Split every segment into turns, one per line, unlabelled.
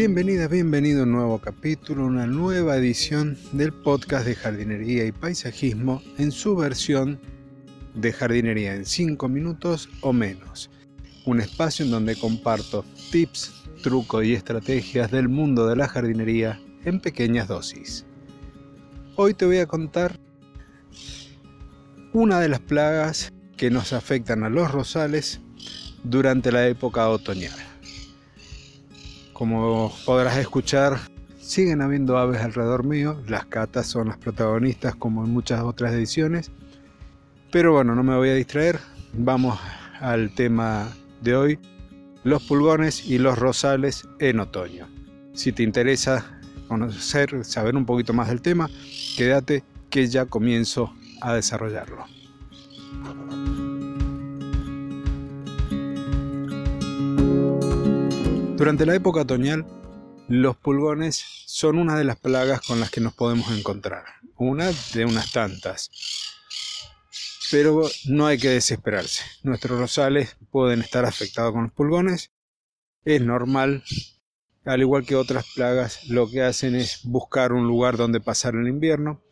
Bienvenida, bienvenido a un nuevo capítulo, una nueva edición del podcast de jardinería y paisajismo en su versión de jardinería en 5 minutos o menos. Un espacio en donde comparto tips, trucos y estrategias del mundo de la jardinería en pequeñas dosis. Hoy te voy a contar una de las plagas que nos afectan a los rosales durante la época otoñal. Como podrás escuchar, siguen habiendo aves alrededor mío, las catas son las protagonistas como en muchas otras ediciones, pero bueno, no me voy a distraer, vamos al tema de hoy, los pulgones y los rosales en otoño. Si te interesa conocer, saber un poquito más del tema, quédate que ya comienzo a desarrollarlo. Durante la época otoñal, los pulgones son una de las plagas con las que nos podemos encontrar, una de unas tantas. Pero no hay que desesperarse. Nuestros rosales pueden estar afectados con los pulgones. Es normal. Al igual que otras plagas, lo que hacen es buscar un lugar donde pasar el invierno,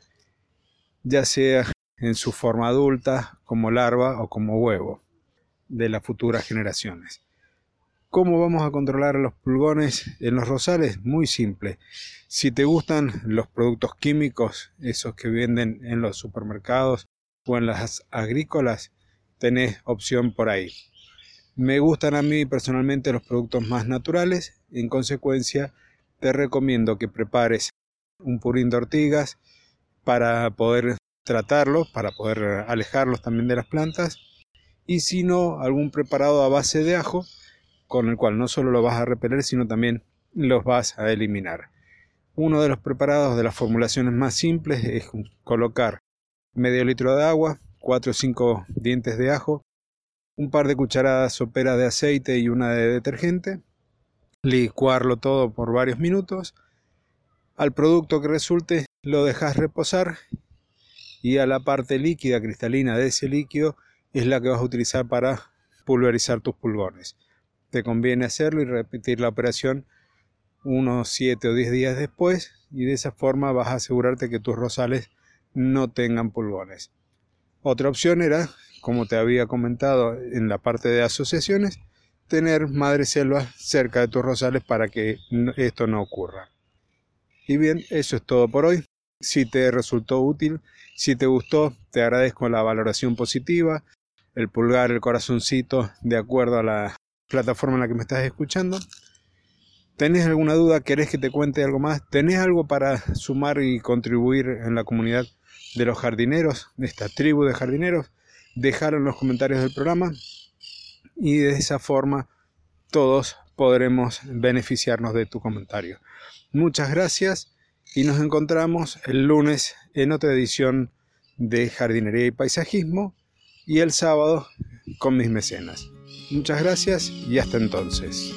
ya sea en su forma adulta, como larva o como huevo de las futuras generaciones. ¿Cómo vamos a controlar los pulgones en los rosales? Muy simple. Si te gustan los productos químicos, esos que venden en los supermercados o en las agrícolas, tenés opción por ahí. Me gustan a mí personalmente los productos más naturales, en consecuencia te recomiendo que prepares un purín de ortigas para poder tratarlos, para poder alejarlos también de las plantas, y si no, algún preparado a base de ajo, con el cual no solo lo vas a repeler, sino también los vas a eliminar. Uno de los preparados de las formulaciones más simples es colocar medio litro de agua, 4 o 5 dientes de ajo, un par de cucharadas soperas de aceite y una de detergente, licuarlo todo por varios minutos, al producto que resulte lo dejas reposar y a la parte líquida cristalina de ese líquido es la que vas a utilizar para pulverizar tus pulgones te conviene hacerlo y repetir la operación unos 7 o 10 días después y de esa forma vas a asegurarte que tus rosales no tengan pulgones. Otra opción era, como te había comentado en la parte de asociaciones, tener madreselvas cerca de tus rosales para que esto no ocurra. Y bien, eso es todo por hoy. Si te resultó útil, si te gustó, te agradezco la valoración positiva, el pulgar, el corazoncito, de acuerdo a la plataforma en la que me estás escuchando. ¿Tenés alguna duda? ¿Querés que te cuente algo más? ¿Tenés algo para sumar y contribuir en la comunidad de los jardineros, de esta tribu de jardineros? Dejar en los comentarios del programa y de esa forma todos podremos beneficiarnos de tu comentario. Muchas gracias y nos encontramos el lunes en otra edición de jardinería y paisajismo y el sábado con mis mecenas. Muchas gracias y hasta entonces.